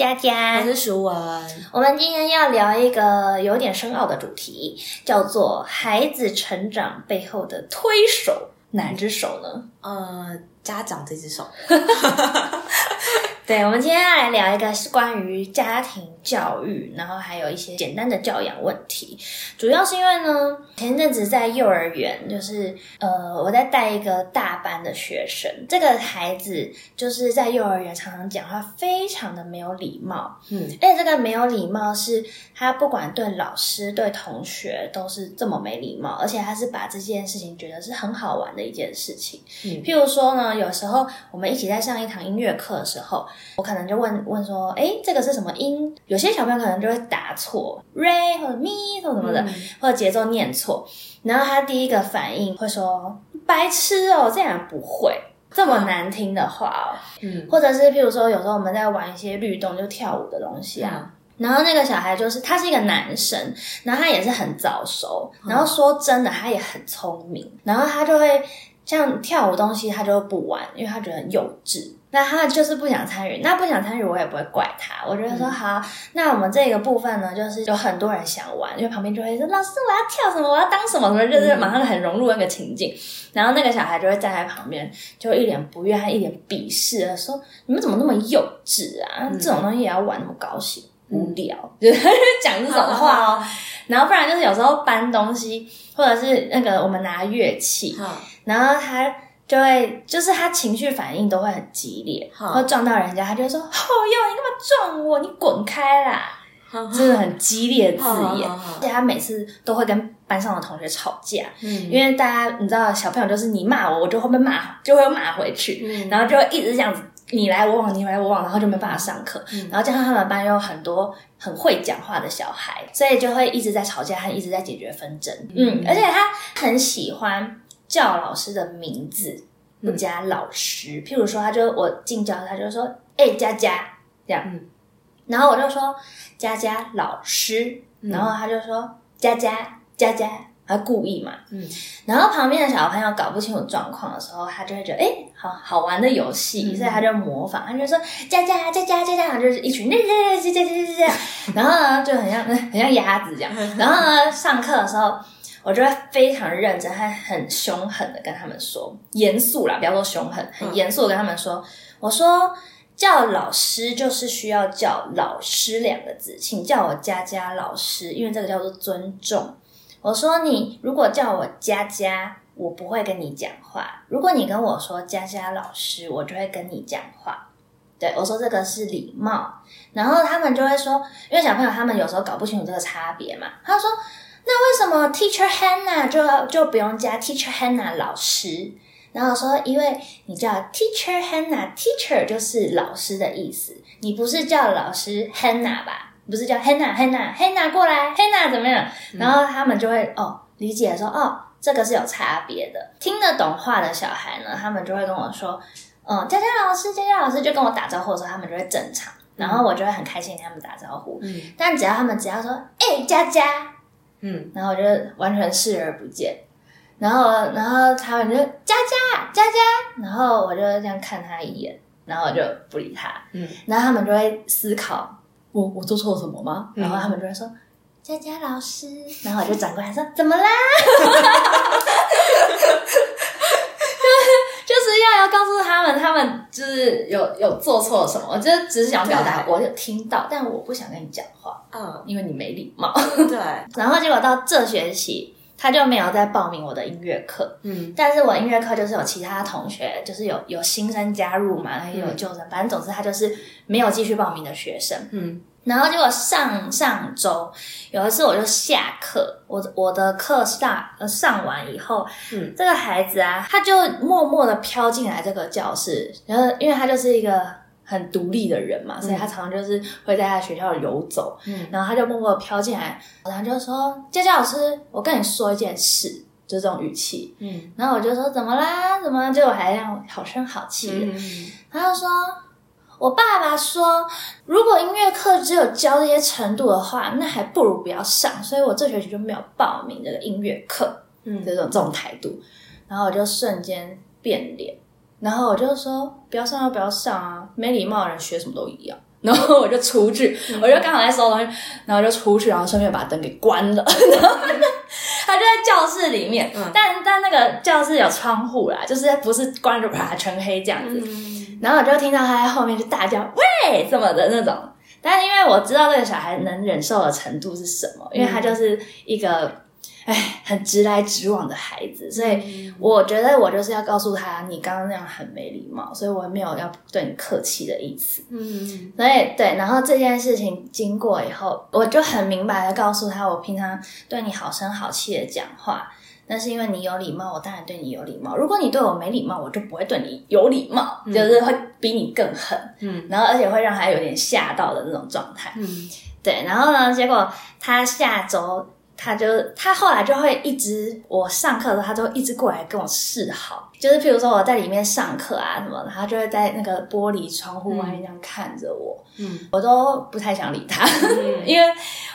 佳佳，我是舒文。我们今天要聊一个有点深奥的主题，叫做孩子成长背后的推手，哪只手呢？呃，家长这只手。对，我们今天要来聊一个是关于家庭教育，然后还有一些简单的教养问题。主要是因为呢，前阵子在幼儿园，就是呃，我在带一个大班的学生，这个孩子就是在幼儿园常常讲话非常的没有礼貌，嗯，而且这个没有礼貌是他不管对老师对同学都是这么没礼貌，而且他是把这件事情觉得是很好玩的一件事情。嗯，譬如说呢，有时候我们一起在上一堂音乐课的时候。我可能就问问说，哎，这个是什么音？有些小朋友可能就会答错，re 或者 mi 或什么的，或者节奏念错。然后他第一个反应会说：“白痴哦，这样不会这么难听的话哦。”嗯，或者是譬如说，有时候我们在玩一些律动，就跳舞的东西啊。然后那个小孩就是他是一个男生，然后他也是很早熟，然后说真的，他也很聪明。然后他就会像跳舞东西，他就不玩，因为他觉得很幼稚。那他就是不想参与，那不想参与我也不会怪他。我觉得说好，那我们这个部分呢，就是有很多人想玩，因为旁边就会说老师我要跳什么，我要当什么什么，就是马上很融入那个情境。然后那个小孩就会站在旁边，就一脸不悦，一脸鄙视的说：“你们怎么那么幼稚啊？这种东西也要玩那么高兴，无聊。”就是讲这种话哦。然后不然就是有时候搬东西，或者是那个我们拿乐器，然后他。就会就是他情绪反应都会很激烈，会撞到人家，他就会说：“哦哟，你干嘛撞我？你滚开啦！”真的很激烈的字眼，而且他每次都会跟班上的同学吵架，因为大家你知道，小朋友就是你骂我，我就会被骂，就会骂回去，然后就会一直这样子，你来我往，你来我往，然后就没办法上课。然后加上他们班有很多很会讲话的小孩，所以就会一直在吵架，还一直在解决纷争。嗯，而且他很喜欢。叫老师的名字不加老师，譬如说，他就我进教室，他就说：“哎，佳佳。”这样，然后我就说：“佳佳老师。”然后他就说：“佳佳佳佳。”他故意嘛，嗯。然后旁边的小朋友搞不清楚状况的时候，他就会觉得：“哎，好好玩的游戏。”所以他就模仿，他就说：“佳佳佳佳佳佳。”就是一群“佳佳佳佳佳佳佳。然后呢，就很像 很像鸭子这样。然后呢，上课的时候。我就会非常认真，还很凶狠的跟他们说，严肃啦，不要说凶狠，很严肃的跟他们说，我说叫老师就是需要叫老师两个字，请叫我佳佳老师，因为这个叫做尊重。我说你如果叫我佳佳，我不会跟你讲话；如果你跟我说佳佳老师，我就会跟你讲话。对我说这个是礼貌，然后他们就会说，因为小朋友他们有时候搞不清楚这个差别嘛，他说。那为什么 Teacher Hannah 就就不用加 Teacher Hannah 老师？然后说，因为你叫 Teacher Hannah，Teacher 就是老师的意思，你不是叫老师 Hannah 吧？不是叫 Hannah，Hannah，Hannah 过来，Hannah 怎么样？然后他们就会哦理解说，哦这个是有差别的。听得懂话的小孩呢，他们就会跟我说，嗯，佳佳老师，佳佳老师就跟我打招呼的时候，他们就会正常，然后我就会很开心跟他们打招呼。嗯，但只要他们只要说，哎，佳佳。嗯，然后我就完全视而不见，然后，然后他们就佳佳佳佳，然后我就这样看他一眼，然后我就不理他。嗯，然后他们就会思考，我我做错了什么吗？然后他们就会说佳佳老师，然后我就转过来说怎么啦？就是要要告诉他们，他们就是有有做错什么，我就只是想表达，我有听到，但我不想跟你讲话，嗯，因为你没礼貌。对，然后结果到这学期，他就没有再报名我的音乐课，嗯，但是我音乐课就是有其他同学，就是有有新生加入嘛，也有旧生，反正总之他就是没有继续报名的学生，嗯。然后结果上上周有一次我就下课，我我的课上呃上完以后，嗯，这个孩子啊，他就默默的飘进来这个教室，然后因为他就是一个很独立的人嘛，所以他常常就是会在他学校游走，嗯，然后他就默默的飘进来，然后就说：“佳佳老师，我跟你说一件事，就这种语气，嗯，然后我就说怎么啦？怎么？就我还这样好声好气的，他就说。我爸爸说，如果音乐课只有教这些程度的话，那还不如不要上。所以我这学期就没有报名这个音乐课。嗯，这种这种态度，然后我就瞬间变脸，然后我就说不要上就不要上啊，没礼貌的人学什么都一样。然后我就出去，我就刚好在收东西，然后就出去，然后顺便把灯给关了。然 后他就在教室里面，但但那个教室有窗户啦，就是不是关着啪全黑这样子。然后我就听到他在后面就大叫“喂”什么的那种。但是因为我知道这个小孩能忍受的程度是什么，因为他就是一个。哎，很直来直往的孩子，所以我觉得我就是要告诉他，你刚刚那样很没礼貌，所以我没有要对你客气的意思。嗯，所以对，然后这件事情经过以后，我就很明白的告诉他，我平常对你好声好气的讲话，那是因为你有礼貌，我当然对你有礼貌。如果你对我没礼貌，我就不会对你有礼貌，就是会比你更狠。嗯，然后而且会让他有点吓到的那种状态。嗯，对，然后呢，结果他下周。他就他后来就会一直我上课的时候，他就一直过来跟我示好，就是譬如说我在里面上课啊什么，他就会在那个玻璃窗户外面这样看着我，嗯，我都不太想理他，因为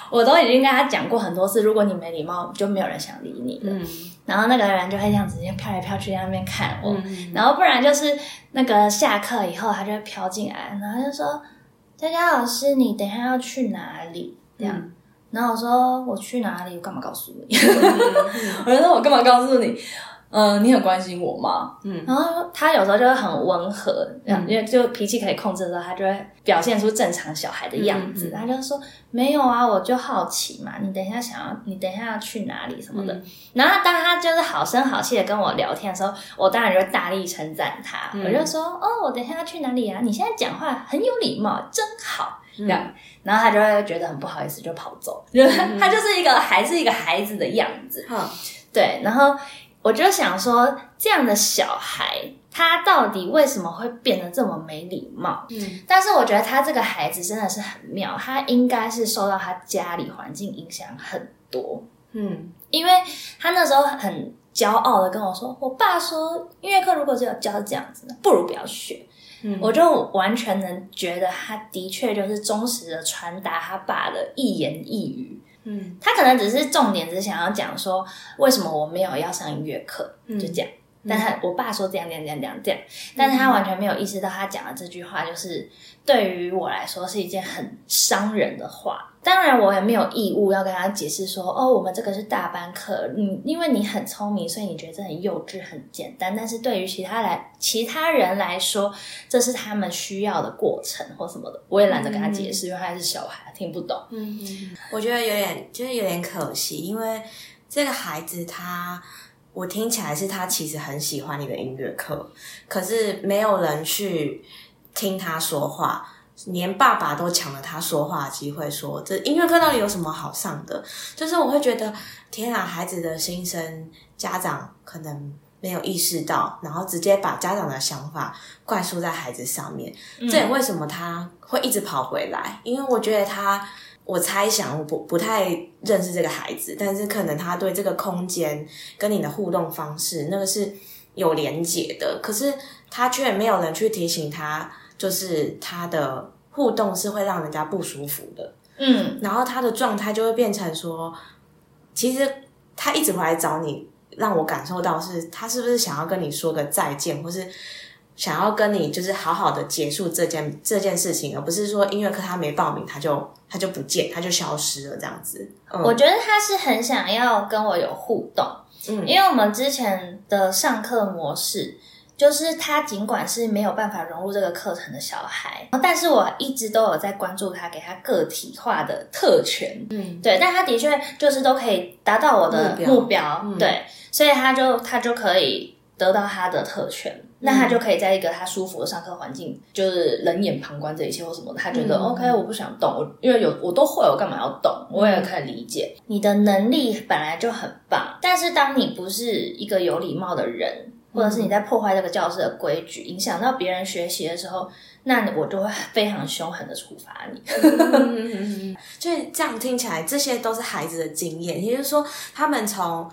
我都已经跟他讲过很多次，如果你没礼貌，就没有人想理你了。然后那个人就会这样子飘来飘去在那边看我，然后不然就是那个下课以后，他就会飘进来，然后就说：“佳佳老师，你等下要去哪里？”这样。然后我说我去哪里？我干嘛告诉你？我说我干嘛告诉你？嗯，你很关心我吗？嗯。然后他有时候就会很温和，嗯因为就脾气可以控制的时候，他就会表现出正常小孩的样子。他就说没有啊，我就好奇嘛。你等一下想要，你等一下要去哪里什么的。然后当他就是好声好气的跟我聊天的时候，我当然就会大力称赞他。我就说哦，我等一下要去哪里啊？你现在讲话很有礼貌，真好。这样，然后他就会觉得很不好意思，就跑走。他就是一个还是一个孩子的样子。对。然后我就想说，这样的小孩，他到底为什么会变得这么没礼貌？嗯。但是我觉得他这个孩子真的是很妙，他应该是受到他家里环境影响很多。嗯。因为他那时候很骄傲的跟我说：“我爸说音乐课如果只有教这样子，不如不要学。”我就完全能觉得，他的确就是忠实的传达他爸的一言一语。嗯，他可能只是重点，只是想要讲说，为什么我没有要上音乐课，就这样。但他我爸说这样这样这样这样这样，但是他完全没有意识到他讲的这句话，就是对于我来说是一件很伤人的话。当然，我也没有义务要跟他解释说，哦，我们这个是大班课，你因为你很聪明，所以你觉得这很幼稚、很简单。但是对于其他来其他人来说，这是他们需要的过程或什么的，我也懒得跟他解释，因为他是小孩，听不懂。嗯嗯，我觉得有点就是有点可惜，因为这个孩子他。我听起来是他其实很喜欢你的音乐课，可是没有人去听他说话，连爸爸都抢了他说话的机会，说这音乐课到底有什么好上的？就是我会觉得，天啊，孩子的心声，家长可能没有意识到，然后直接把家长的想法灌输在孩子上面。这也为什么他会一直跑回来，因为我觉得他。我猜想，我不不太认识这个孩子，但是可能他对这个空间跟你的互动方式，那个是有连结的。可是他却没有人去提醒他，就是他的互动是会让人家不舒服的。嗯，然后他的状态就会变成说，其实他一直回来找你，让我感受到是他是不是想要跟你说个再见，或是。想要跟你就是好好的结束这件这件事情，而不是说音乐课他没报名，他就他就不见，他就消失了这样子。我觉得他是很想要跟我有互动，嗯，因为我们之前的上课模式就是他尽管是没有办法融入这个课程的小孩，但是我一直都有在关注他，给他个体化的特权，嗯，对，但他的确就是都可以达到我的目标，对，所以他就他就可以得到他的特权。那他就可以在一个他舒服的上课环境，就是冷眼旁观这一切或什么，他觉得 OK，我不想动，我因为有我都会，我干嘛要动？我也可以理解。你的能力本来就很棒，但是当你不是一个有礼貌的人，或者是你在破坏这个教室的规矩，影响到别人学习的时候，那我都会非常凶狠的处罚你。所以这样听起来，这些都是孩子的经验，也就是说，他们从。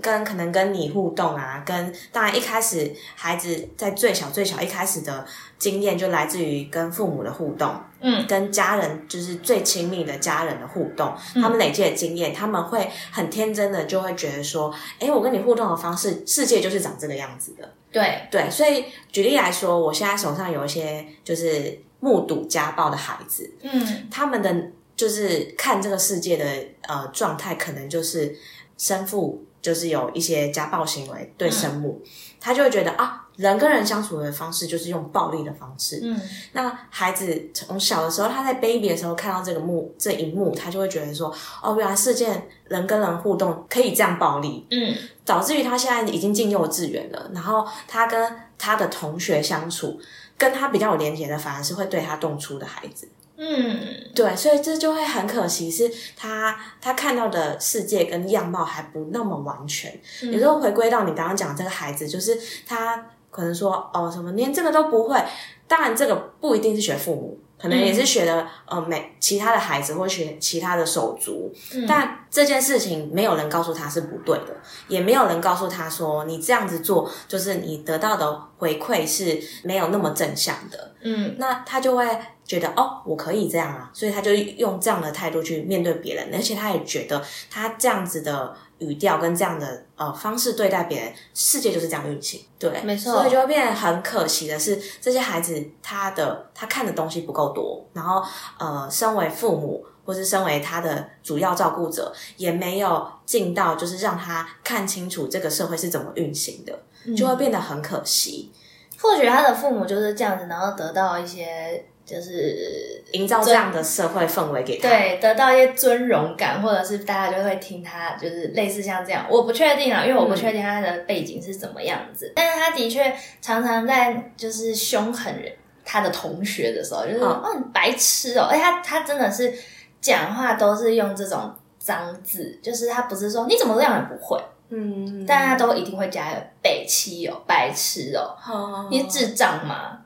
跟可能跟你互动啊，跟当然一开始孩子在最小最小一开始的经验就来自于跟父母的互动，嗯，跟家人就是最亲密的家人的互动，他们累积的经验，他们会很天真的就会觉得说，哎，我跟你互动的方式，世界就是长这个样子的。对。对，所以举例来说，我现在手上有一些就是目睹家暴的孩子，嗯。他们的就是看这个世界的呃状态，可能就是生父就是有一些家暴行为对生母，他就会觉得啊，人跟人相处的方式就是用暴力的方式。嗯那孩子从小的时候，他在 baby 的时候看到这个幕这一幕，他就会觉得说，哦，原来世界人跟人互动可以这样暴力，嗯导致于他现在已经进幼稚园了，然后他跟他的同学相处，跟他比较有连结的，反而是会对他动粗的孩子。嗯对，所以这就会很可惜，是他他看到的世界跟样貌还不那么完全。有时候回归到你刚刚讲这个孩子，就是他可能说哦什么连这个都不会，当然这个不一定是学父母。可能也是学的，呃，每其他的孩子或学其他的手足，但这件事情没有人告诉他是不对的，也没有人告诉他说你这样子做就是你得到的回馈是没有那么正向的。嗯那他就会觉得哦，我可以这样啊，所以他就用这样的态度去面对别人，而且他也觉得他这样子的语调跟这样的呃方式对待别人，世界就是这样运行，对，没错所以就会变得很可惜的是，这些孩子他的他看的东西不够多，然后呃，身为父母。或是身为他的主要照顾者，也没有尽到就是让他看清楚这个社会是怎么运行的，就会变得很可惜。或许他的父母就是这样子，然后得到一些就是营造这样的社会氛围给他，对，得到一些尊荣感，或者是大家就会听他，就是类似像这样，我不确定啊，因为我不确定他的背景是怎么样子，但是他的确常常在就是凶狠人他的同学的时候，就是、嗯。哦你白痴哦，而且他他真的是讲话都是用这种脏字，就是他不是说你怎么这样也不会，嗯，但他都一定会加北七哦，白痴哦，哦。你智障吗？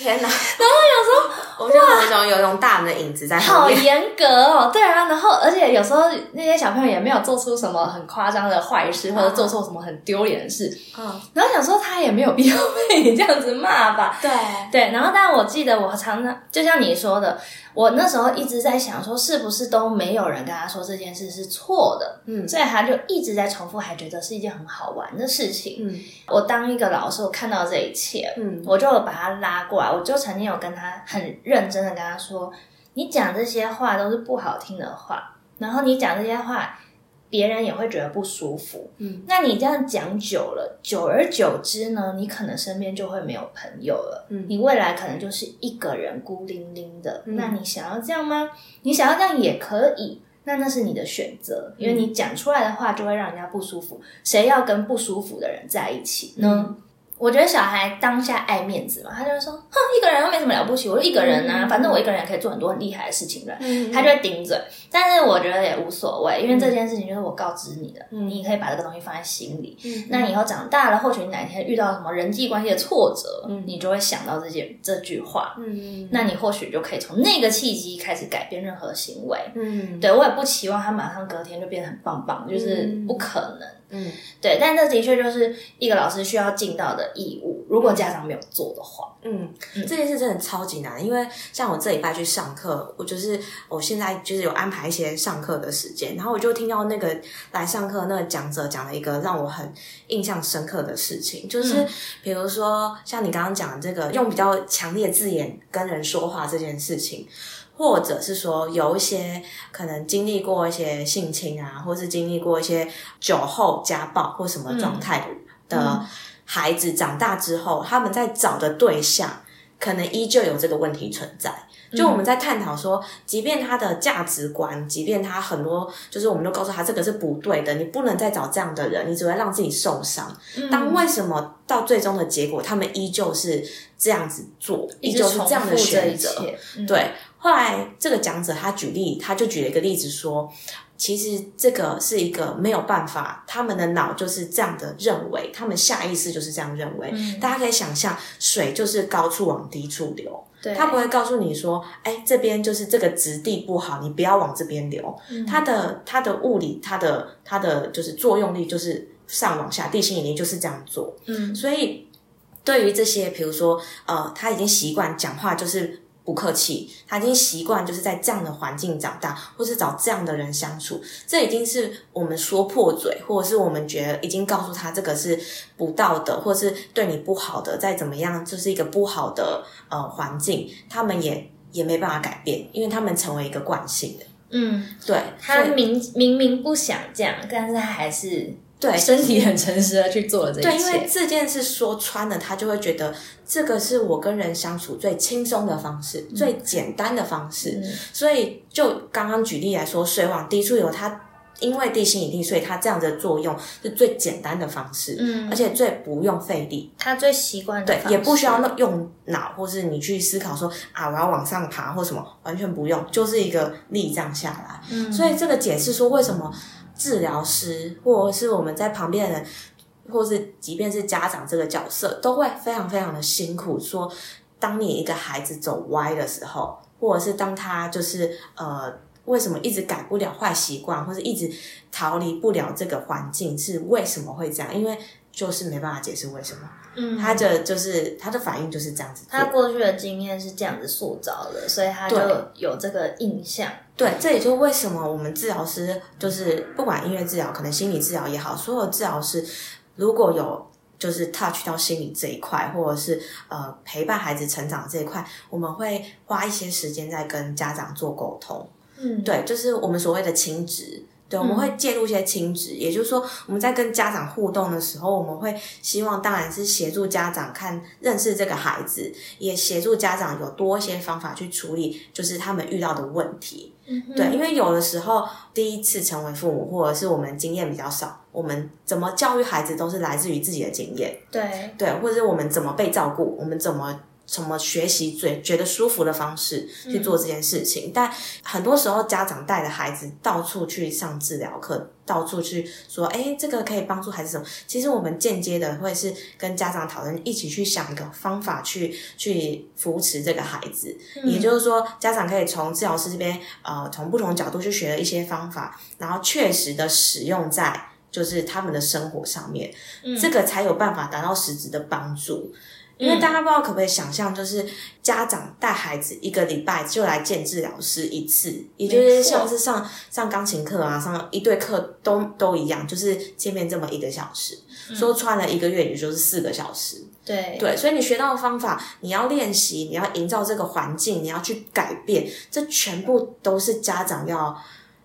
天哪！然后有时候，我就有一种有一种大人的影子在后面。好严格哦，对啊，然后而且有时候那些小朋友也没有做出什么很夸张的坏事，或者做错什么很丢脸的事，嗯，然后想说他也没有必要被你 这样子骂吧。对，对，然后但我记得我常常就像你说的，我那时候一直在想说，是不是都没有人跟他说这件事是错的，嗯。所以他就一直在重复，还觉得是一件很好玩的事情。嗯。我当一个老师，我看到这一切，嗯。我就把他拉过来，我就曾经有跟他很认真的跟他说：“你讲这些话都是不好听的话，然后你讲这些话，别人也会觉得不舒服。嗯，那你这样讲久了，久而久之呢，你可能身边就会没有朋友了。嗯你未来可能就是一个人孤零零的。嗯那你想要这样吗？你想要这样也可以。”那那是你的选择，因为你讲出来的话就会让人家不舒服。谁要跟不舒服的人在一起呢？我觉得小孩当下爱面子嘛，他就会说：“哼，一个人又没什么了不起，我就一个人啊，嗯。反正我一个人也可以做很多很厉害的事情的。”嗯。他就会顶嘴，但是我觉得也无所谓，因为这件事情就是我告知你的，嗯。你可以把这个东西放在心里。嗯。那你以后长大了，或许你哪天遇到什么人际关系的挫折，嗯。你就会想到这件这句话，嗯。那你或许就可以从那个契机开始改变任何行为。嗯。对我也不期望他马上隔天就变得很棒棒，就是嗯。不可能。嗯对，但这的确就是一个老师需要尽到的义务。如果家长没有做的话，嗯，这件事真的超级难，因为像我这礼拜去上课，我就是我现在就是有安排一些上课的时间，然后我就听到那个来上课那个讲者讲了一个让我很印象深刻的事情，就是、嗯比如说像你刚刚讲的这个用比较强烈字眼跟人说话这件事情。或者是说有一些可能经历过一些性侵啊，或是经历过一些酒后家暴或什么状态的、的孩子，长大之后，他们在找的对象可能依旧有这个问题存在。就我们在探讨说，即便他的价值观，即便他很多，就是我们都告诉他这个是不对的，你不能再找这样的人，你只会让自己受伤。当为什么到最终的结果，他们依旧是这样子做，依旧是这样的选择？嗯对，后来这个讲者他举例，他就举了一个例子说，其实这个是一个没有办法，他们的脑就是这样的认为，他们下意识就是这样认为。大家可以想象，水就是高处往低处流，对，他不会告诉你说，哎，这边就是这个质地不好，你不要往这边流。它的它的物理，它的它的就是作用力，就是上往下，地心引力就是这样做。嗯，所以对于这些，比如说，呃，他已经习惯讲话就是不客气，他已经习惯就是在这样的环境长大，或是找这样的人相处，这已经是我们说破嘴，或者是我们觉得已经告诉他这个是不道德，或是对你不好的，再怎么样就是一个不好的呃环境，他们也也没办法改变，因为他们成为一个惯性的。嗯，对，他明明明不想这样，但是他还是对身体很诚实的去做了这一对，因为切。这件事说穿了，他就会觉得这个是我跟人相处最轻松的方式，最简单的方式。嗯所以，就刚刚举例来说，水往低处流，它因为地心引力，所以它这样的作用是最简单的方式，嗯而且最不用费力。他最习惯的对，也不需要用脑，或是你去思考说啊，我要往上爬或什么，完全不用，就是一个力这样下来。嗯所以这个解释说，为什么治疗师或者是我们在旁边的人，或是即便是家长这个角色，都会非常非常的辛苦。说，当你一个孩子走歪的时候，或者是当他就是呃。为什么一直改不了坏习惯，或者一直逃离不了这个环境？是为什么会这样？因为就是没办法解释为什么。嗯，他的就是他的反应就是这样子。他过去的经验是这样子塑造的，所以他就有这个印象。对，这也就为什么我们治疗师就是不管音乐治疗，可能心理治疗也好，所有治疗师如果有就是 touch 到心理这一块，或者是呃陪伴孩子成长这一块，我们会花一些时间在跟家长做沟通。嗯，对，就是我们所谓的亲职。对，我们会介入一些亲职，也就是说，我们在跟家长互动的时候，我们会希望当然是协助家长看认识这个孩子，也协助家长有多一些方法去处理，就是他们遇到的问题。嗯对，因为有的时候第一次成为父母，或者是我们经验比较少，我们怎么教育孩子都是来自于自己的经验，对，对，或者是我们怎么被照顾，我们怎么。怎么学习最觉得舒服的方式去做这件事情？但很多时候，家长带着孩子到处去上治疗课，到处去说：“哎，这个可以帮助孩子什么？”其实我们间接的会是跟家长讨论，一起去想一个方法去去扶持这个孩子。也就是说，家长可以从治疗师这边呃，从不同角度去学了一些方法，然后确实的使用在就是他们的生活上面，这个才有办法达到实质的帮助。因为大家不知道可不可以想象，就是家长带孩子一个礼拜就来见治疗师一次，也就是像是上上钢琴课啊，上一对课都都一样，就是见面这么一个小时，说穿了一个月也就是四个小时。对，对，所以你学到的方法，你要练习，你要营造这个环境，你要去改变，这全部都是家长要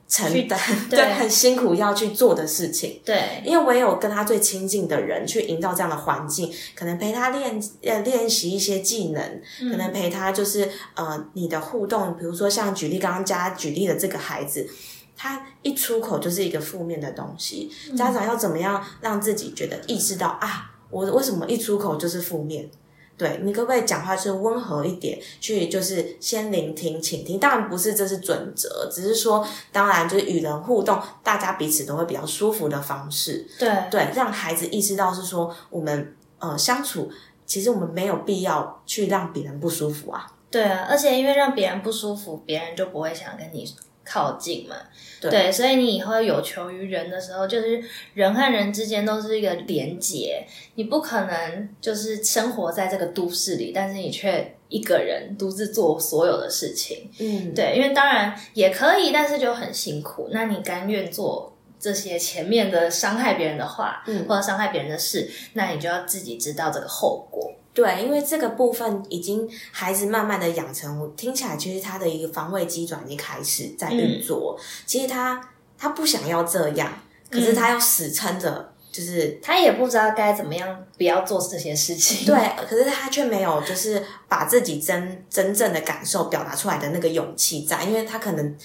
承担，对对，很辛苦要去做的事情。对，因为唯有跟他最亲近的人去营造这样的环境，可能陪他练呃练习一些技能，可能陪他就是呃你的互动，比如说像举例刚刚家举例的这个孩子。他一出口就是一个负面的东西，家长要怎么样让自己觉得意识到啊，我为什么一出口就是负面？对你可不可以讲话是温和一点，去就是先聆听、倾听？当然不是这是准则，只是说，当然就是与人互动，大家彼此都会比较舒服的方式。对，对，让孩子意识到是说，我们呃相处，其实我们没有必要去让别人不舒服啊。对啊，而且因为让别人不舒服，别人就不会想跟你靠近嘛。对所以你以后有求于人的时候，就是人和人之间都是一个连结，你不可能就是生活在这个都市里，但是你却一个人独自做所有的事情。嗯，对，因为当然也可以，但是就很辛苦。那你甘愿做这些前面的伤害别人的话，嗯或者伤害别人的事，那你就要自己知道这个后果。对，因为这个部分已经孩子慢慢的养成，我听起来其实他的一个防卫机转已经开始在运作。其实他他不想要这样，可是他要死撑着，就是他也不知道该怎么样，不要做这些事情。对，可是他却没有就是把自己真真正的感受表达出来的那个勇气在，因为他可能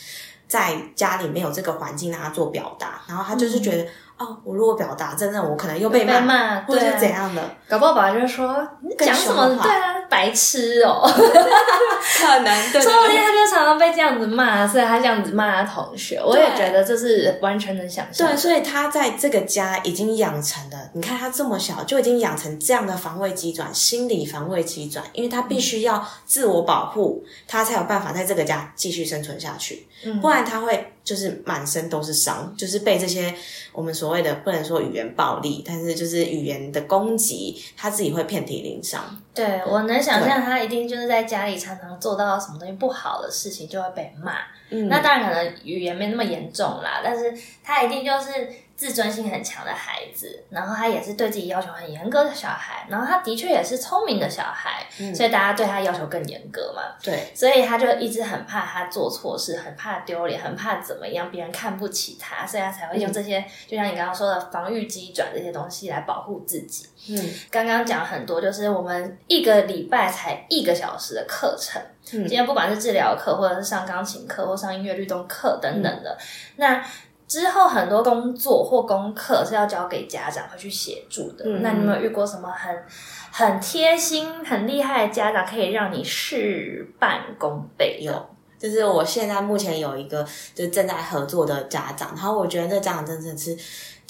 在家里没有这个环境让他做表达，然后他就是觉得。哦，我如果表达真的，我可能又被被骂或者怎样的，搞不好爸爸就说你讲什么？对啊，白痴哦、可能对 说不定他就常常被这样子骂，所以他这样子骂他同学。我也对觉得这是完全能想象的。对，所以他在这个家已经养成了，你看他这么小就已经养成这样的防卫机转，心理防卫机转，因为他必须要自我保护，他才有办法在这个家继续生存下去，嗯不然他会就是满身都是伤，就是被这些我们所谓的不能说语言暴力，但是就是语言的攻击，他自己会遍体鳞伤。对我能想象他一定就是在家里常常做到什么东西不好的事情就会被骂。嗯那当然可能语言没那么严重啦，但是他一定就是自尊心很强的孩子，然后他也是对自己要求很严格的小孩，然后他的确也是聪明的小孩，所以大家对他要求更严格嘛。对，所以他就一直很怕他做错事，很怕丢脸，很怕怎么样别人看不起他，所以他才会用这些，就像你刚刚说的防御机转这些东西来保护自己。嗯刚刚讲很多，就是我们一个礼拜才一个小时的课程，嗯今天不管是治疗课，或者是上钢琴课，或上音乐律动课等等的，那。之后很多工作或功课是要交给家长会去协助的。嗯那你有没有遇过什么很很贴心、很厉害的家长，可以让你事半功倍。就是我现在目前有一个就正在合作的家长，然后我觉得这家长真的是，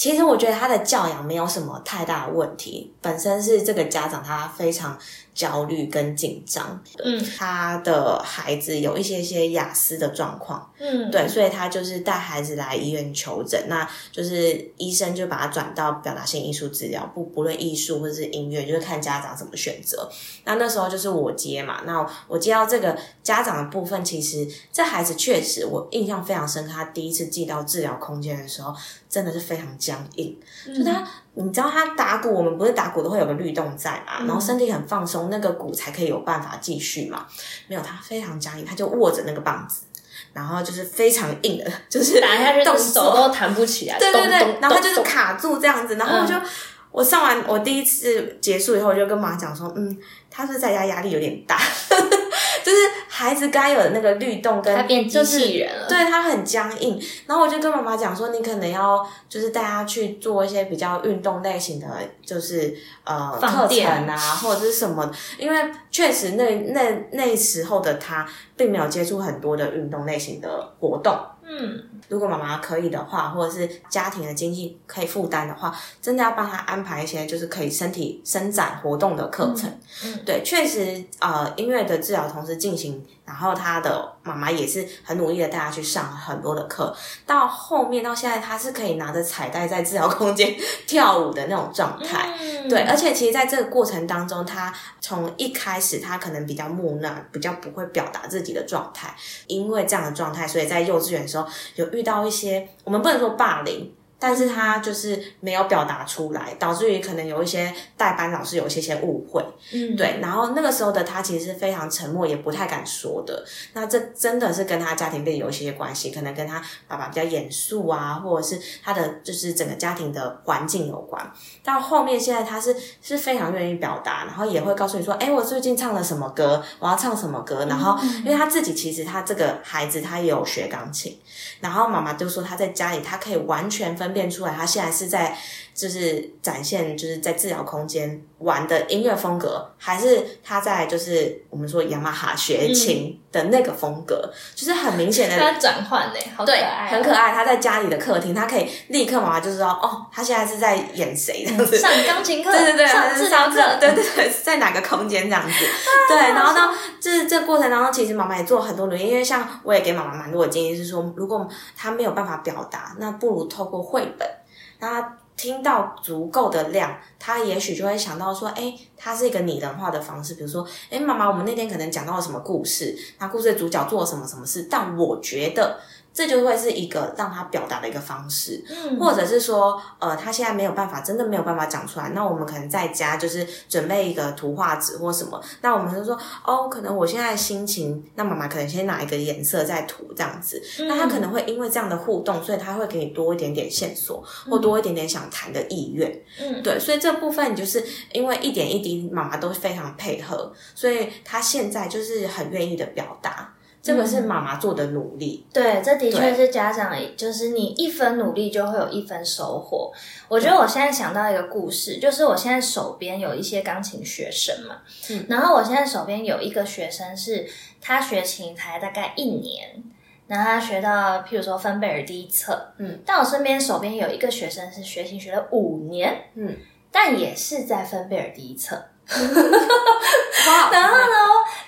其实我觉得他的教养没有什么太大的问题，本身是这个家长他非常焦虑跟紧张，嗯。他的孩子有一些些雅思的状况，嗯，对，所以他就是带孩子来医院求诊，那就是医生就把他转到表达性艺术治疗，不不论艺术或者是音乐，就是看家长怎么选择。那那时候就是我接嘛，那我接到这个家长的部分，其实这孩子确实我印象非常深刻，他第一次进到治疗空间的时候，真的是非常僵硬，就他。你知道他打鼓，我们不是打鼓都会有个律动在嘛，然后身体很放松，那个鼓才可以有办法继续嘛。没有，他非常僵硬，他就握着那个棒子，然后就是非常硬的，就是打下去动手都弹不起来，对对对，然后他就是卡住这样子，然后我就、我上完我第一次结束以后，我就跟妈讲说，嗯，他是在家压力有点大，就是孩子该有的那个律动跟他变机就是器人了。对他很僵硬，然后我就跟妈妈讲说，你可能要就是带他去做一些比较运动类型的，就是呃课程啊，或者是什么，因为确实那那那时候的他并没有接触很多的运动类型的活动。嗯，如果妈妈可以的话，或者是家庭的经济可以负担的话，真的要帮他安排一些就是可以身体伸展活动的课程。嗯嗯对，确实，呃，音乐的治疗同时进行，然后他的妈妈也是很努力的带他去上很多的课，到后面到现在，他是可以拿着彩带在治疗空间跳舞的那种状态。嗯对，而且其实在这个过程当中，他从一开始他可能比较木讷，比较不会表达自己的状态，因为这样的状态，所以在幼稚园的时候有遇到一些我们不能说霸凌。但是他就是没有表达出来，导致于可能有一些代班老师有一些些误会，嗯，对，然后那个时候的他其实是非常沉默，也不太敢说的。那这真的是跟他家庭背景有一些关系，可能跟他爸爸比较严肃啊，或者是他的就是整个家庭的环境有关。到后面现在他是是非常愿意表达，然后也会告诉你说，哎，我最近唱了什么歌，我要唱什么歌。然后因为他自己其实他这个孩子他也有学钢琴，然后妈妈就说他在家里他可以完全分辨出来，他现在是在就是展现就是在治疗空间玩的音乐风格，还是他在就是我们说雅马哈学琴的那个风格，就是很明显的他转换呢，好可对，爱，很可。爱。他在家里的客厅，他可以立刻妈妈就知道哦，他现在是在演谁这样子。上钢琴课，对对对，上治疗课，对对对，在哪个空间这样子？对，然后呢就是这个过程当中，其实妈妈也做了很多努力，因为像我也给妈妈蛮多的建议，是说如果他没有办法表达，那不如透过绘本，那她听到足够的量，他也许就会想到说，哎，它是一个拟人化的方式，比如说，哎，妈妈，我们那天可能讲到了什么故事，那故事的主角做了什么什么事，但我觉得。这就会是一个让他表达的一个方式，嗯。或者是说，呃，他现在没有办法，真的没有办法讲出来，那我们可能在家就是准备一个图画纸或什么，那我们就说，哦，可能我现在心情，那妈妈可能先拿一个颜色再涂这样子，那他可能会因为这样的互动，所以他会给你多一点点线索，或多一点点想谈的意愿，嗯，对，所以这部分就是因为一点一滴，妈妈都非常配合，所以他现在就是很愿意的表达。这个是妈妈做的努力。对，这的确是家长，就是你一分努力就会有一分收获。我觉得我现在想到一个故事，就是我现在手边有一些钢琴学生嘛，嗯。然后我现在手边有一个学生是他学琴才大概一年。然后他学到，譬如说芬贝尔第一册，嗯，但我身边手边有一个学生是学琴学了五年，嗯，但也是在芬贝尔第一册，哇 然后呢，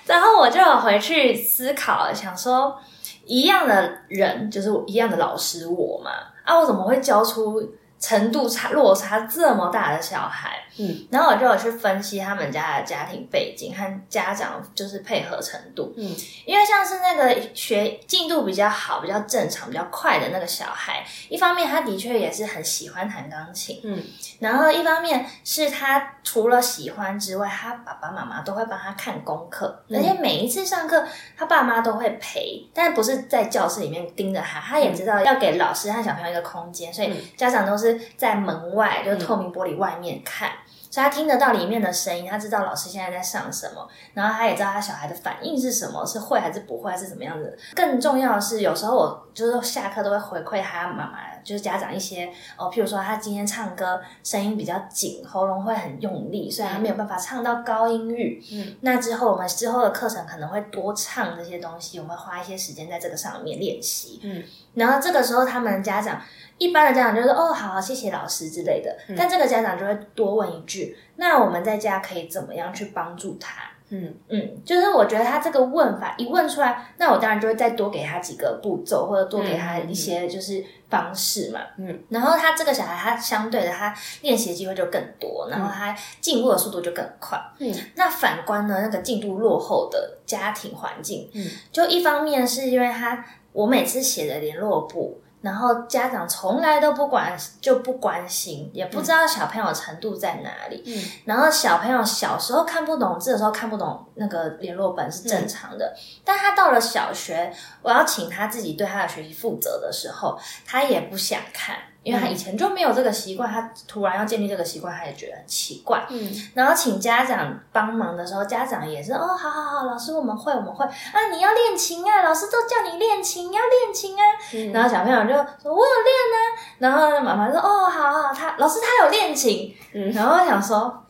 然后我就有回去思考，想说一样的人就是一样的老师我嘛，啊，我怎么会教出程度差落差这么大的小孩？嗯，然后我就有去分析他们家的家庭背景和家长就是配合程度，嗯，因为像是那个学进度比较好、比较正常、比较快的那个小孩，一方面他的确也是很喜欢弹钢琴，嗯，然后一方面是他除了喜欢之外，他爸爸妈妈都会帮他看功课，嗯。而且每一次上课他爸妈都会陪，但不是在教室里面盯着他，他也知道要给老师和小朋友一个空间，所以嗯。家长都是在门外，就是透明玻璃外面看。所以他听得到里面的声音，他知道老师现在在上什么，然后他也知道他小孩的反应是什么，是会还是不会，还是怎么样子。更重要的是，有时候我就是下课都会回馈他妈妈，就是家长一些哦，譬如说他今天唱歌声音比较紧，喉咙会很用力，所以他没有办法唱到高音域。嗯，那之后我们之后的课程可能会多唱这些东西，我们会花一些时间在这个上面练习。嗯，然后这个时候他们家长。一般的家长就说哦，好好，谢谢老师之类的。但这个家长就会多问一句：那我们在家可以怎么样去帮助他？嗯嗯，就是我觉得他这个问法一问出来，那我当然就会再多给他几个步骤，或者多给他一些就是方式嘛。嗯，然后他这个小孩，他相对的他练习的机会就更多，然后他进步的速度就更快。嗯，那反观呢，那个进度落后的家庭环境，嗯，就一方面是因为他我每次写的联络簿。然后家长从来都不管，就不关心，也不知道小朋友程度在哪里。嗯，然后小朋友小时候看不懂字的时候看不懂那个联络本是正常的，但他到了小学，我要请他自己对他的学习负责的时候，他也不想看，因为他以前就没有这个习惯，他突然要建立这个习惯，他也觉得很奇怪。嗯然后请家长帮忙的时候，家长也是哦，好好好，老师我们会我们会啊，你要练琴啊，老师都叫你练琴，要练琴啊。嗯然后小朋友就说：“我有练啊。”然后妈妈说：“哦，好好，他老师他有练琴。”嗯然后我想说。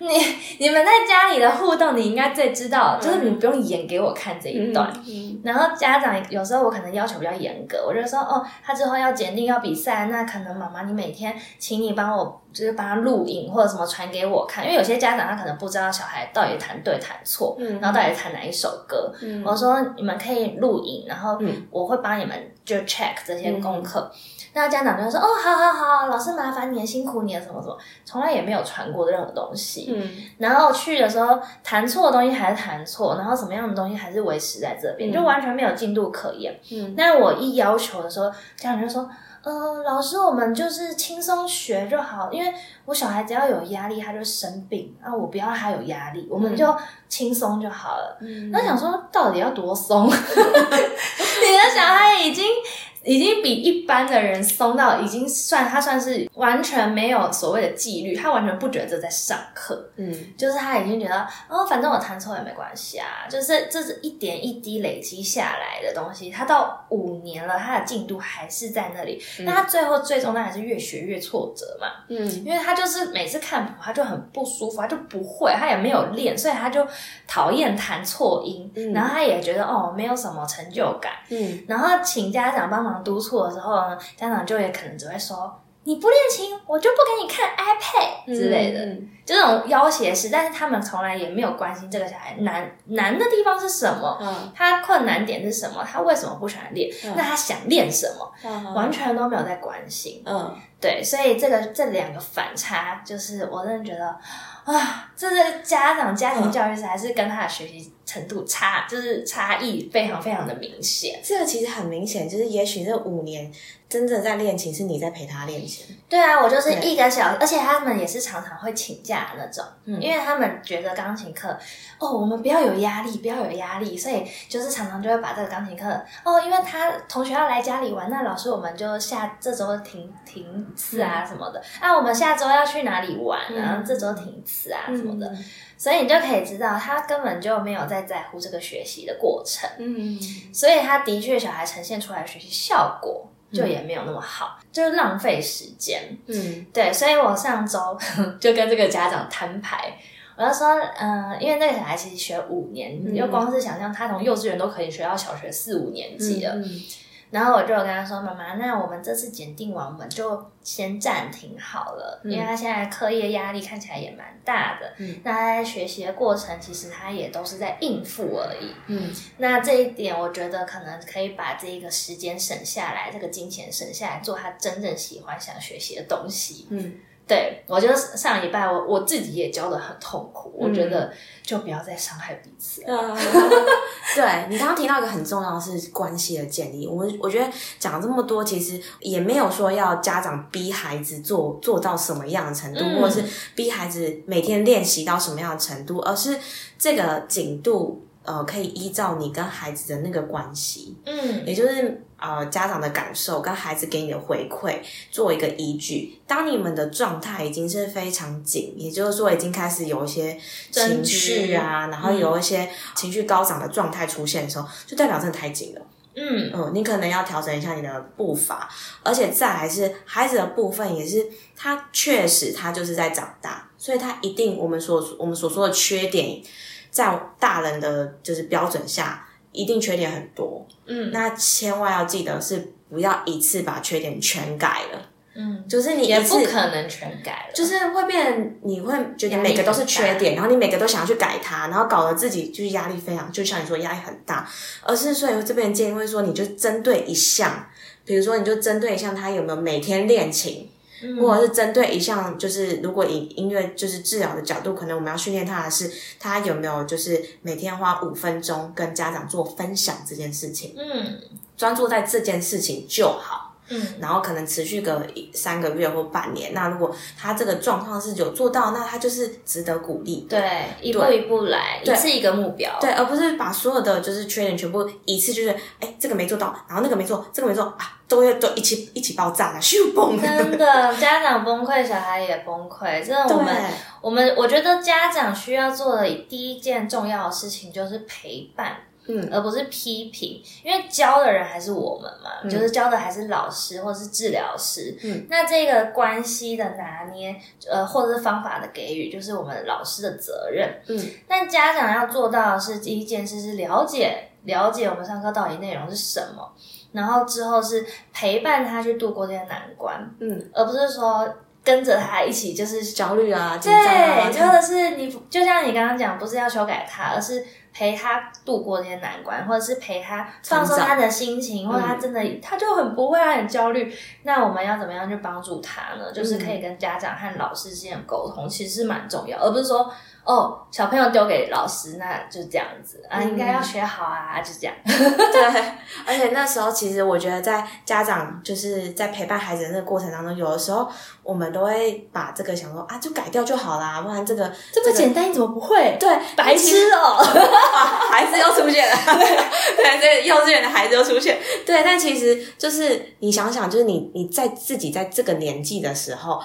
你你们在家里的互动，你应该最知道，就是你不用演给我看这一段。嗯然后家长有时候我可能要求比较严格，我就说哦，他之后要检定要比赛，那可能妈妈你每天请你帮我就是帮他录影或者什么传给我看，因为有些家长他可能不知道小孩到底弹对弹错，嗯。然后到底弹哪一首歌。嗯。我说你们可以录影，然后嗯。我会帮你们就 check 这些功课。那家长就会说哦，好好好，老师麻烦你，辛苦你了，什么什么，从来也没有传过任何东西。嗯然后去的时候弹错的东西还是弹错，然后什么样的东西还是维持在这边，嗯就完全没有进度可言。嗯那我一要求的时候，家长就说：“呃，老师，我们就是轻松学就好，因为我小孩只要有压力，他就生病啊，我不要他有压力，我们就轻松就好了。嗯那想说，到底要多松？你的小孩已经已经比一般的人松到已经算他算是完全没有所谓的纪律，他完全不觉得这在上课。嗯。就是他已经觉得哦，反正我弹错也没关系啊，就是这是一点一滴累积下来的东西。他到五年了，他的进度还是在那里，那、他最后最终当然是越学越挫折嘛，嗯。因为他就是每次看谱他就很不舒服，他就不会，他也没有练，所以他就讨厌弹错音，嗯。然后他也觉得哦没有什么成就感，嗯。然后请家长帮忙督促的时候呢，家长就也可能只会说。你不练琴，我就不给你看 iPad 之类的。这种要挟式，但是他们从来也没有关心这个小孩难难的地方是什么，嗯他困难点是什么，他为什么不喜欢练，嗯那他想练什么，嗯完全都没有在关心。嗯对，所以这个这两个反差，就是我真的觉得啊，这这个家长家庭教育还是跟他的学习程度差，就是差异非常非常的明显。这个其实很明显，就是也许这五年真正在练琴是你在陪他练琴。对啊，我就是一个小，而且他们也是常常会请假的那种，嗯。因为他们觉得钢琴课哦，我们不要有压力，不要有压力，所以就是常常就会把这个钢琴课哦，因为他同学要来家里玩，那老师我们就下这周停停一次啊什么的，啊，我们下周要去哪里玩啊，嗯这周停一次啊什么的，嗯所以你就可以知道他根本就没有在在乎这个学习的过程。嗯，所以他的确小孩呈现出来的学习效果就也没有那么好，就是浪费时间。嗯对，所以我上周 就跟这个家长摊牌，我就说，嗯、因为那个小孩其实学五年，你就光是想象他从幼稚园都可以学到小学四五年级了。嗯然后我就跟他说：“妈妈，那我们这次检定完，我们就先暂停好了，因为他现在课业压力看起来也蛮大的。嗯那他在学习的过程，其实他也都是在应付而已。嗯那这一点，我觉得可能可以把这一个时间省下来，这个金钱省下来，做他真正喜欢想学习的东西。嗯对我觉得上礼拜我我自己也教的很痛苦，我觉嗯得就不要再伤害彼此了。呃，对你刚刚提到一个很重要的是关系的建立。我我觉得讲了这么多，其实也没有说要家长逼孩子做做到什么样的程度，嗯或者是逼孩子每天练习到什么样的程度，而是这个紧度呃可以依照你跟孩子的那个关系，嗯也就是呃家长的感受跟孩子给你的回馈做一个依据。当你们的状态已经是非常紧，也就是说已经开始有一些情绪啊，然后有一些情绪高涨的状态出现的时候，就代表真的太紧了。嗯嗯，你可能要调整一下你的步伐，而且再来是孩子的部分，也是他确实他就是在长大，所以他一定我们所我们所说的缺点，在大人的就是标准下，一定缺点很多。嗯。那千万要记得是不要一次把缺点全改了，嗯，就是你也不可能全改了，就是会变你会觉得每个都是缺点，然后你每个都想要去改它，然后搞得自己就是压力非常，就像你说压力很大。而是所以这边建议会说，你就针对一项，比如说你就针对一项他有没有每天练琴，嗯或者是针对一项，就是如果以音乐就是治疗的角度，可能我们要训练他的是他有没有就是每天花五分钟跟家长做分享这件事情，嗯。专注在这件事情就好。嗯然后可能持续个一三个月或半年。那如果他这个状况是有做到，那他就是值得鼓励。对，一步一步来，一次一个目标。对，而不是把所有的就是缺点全部一次就是，哎，这个没做到，然后那个没做，这个没做啊，都要都一起一起爆炸了，咻崩。真的，家长崩溃，小孩也崩溃。真的，我们我们我觉得家长需要做的第一件重要的事情就是陪伴。嗯，而不是批评，因为教的人还是我们嘛，嗯。就是教的还是老师或是治疗师。嗯，那这个关系的拿捏，呃，或者是方法的给予，就是我们老师的责任。嗯，但家长要做到的是第一件事是了解了解我们上课到底内容是什么，然后之后是陪伴他去度过这些难关，嗯，而不是说跟着他一起就是焦虑啊，紧张啊，对，或者是你就像你刚刚讲，不是要修改他，而是陪他度过这些难关，或者是陪他放松他的心情，或者他真的他就很不会，他很焦虑。那我们要怎么样去帮助他呢？就是可以跟家长和老师之间的沟通，其实是蛮重要，而不是说哦，小朋友丢给老师，那就这样子啊，应该要学好啊，就这样。对，而且那时候其实我觉得，在家长就是在陪伴孩子的那个过程当中，有的时候我们都会把这个想说啊，就改掉就好啦，不然这个这么简单，你怎么不会？对白痴哦、孩子又出现了，对，这个幼稚园的孩子又出现，对，但其实就是你想想，就是你你在自己在这个年纪的时候，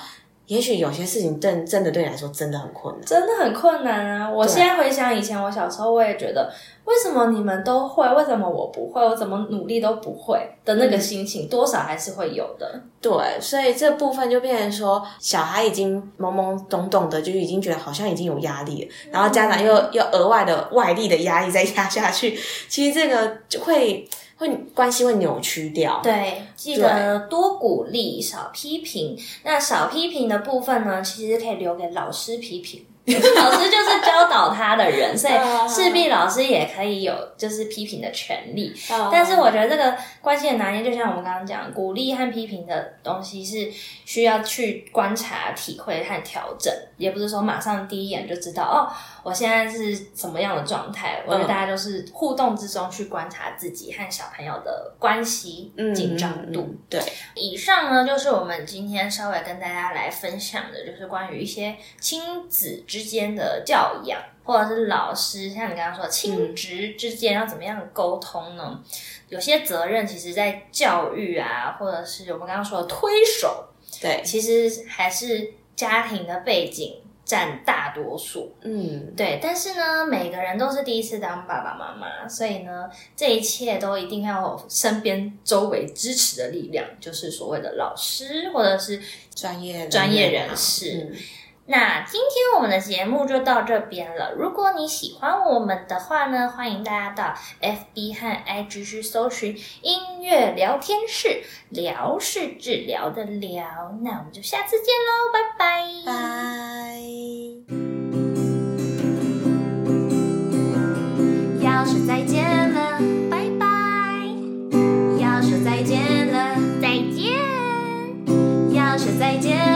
也许有些事情真真的对你来说真的很困难，真的很困难啊！我对现在回想以前我小时候，我也觉得为什么你们都会，为什么我不会，我怎么努力都不会的那个心情，多少还是会有的。对，所以这部分就变成说，小孩已经懵懵懂懂的，就已经觉得好像已经有压力了，然后家长又又额外的外力的压力再压下去，其实这个就会会关系会扭曲掉。对，记得多鼓励，少批评。那少批评的部分呢，其实可以留给老师批评。老师就是教导他的人，所以势必老师也可以有就是批评的权利。但是我觉得这个关系的拿捏，就像我们刚刚讲，鼓励和批评的东西是需要去观察、体会和调整，也不是说马上第一眼就知道哦，我现在是什么样的状态。我觉得大家就是互动之中去观察自己和小朋友的关系紧张度。对，以上呢就是我们今天稍微跟大家来分享的，就是关于一些亲子之间的教养，或者是老师像你刚刚说亲职之间要怎么样沟通呢？有些责任其实，在教育啊，或者是我们刚刚说的推手，对，其实还是家庭的背景占大多数。嗯，对，但是呢，每个人都是第一次当爸爸妈妈，所以呢，这一切都一定要有身边周围支持的力量，就是所谓的老师或者是专业专业人士。嗯那今天我们的节目就到这边了。如果你喜欢我们的话呢，欢迎大家到 FB 和 IG 去搜寻“音乐聊天室”，聊是治疗的聊。那我们就下次见喽，拜拜。拜。要说再见了，拜拜。要说再见了，再见。要说再见。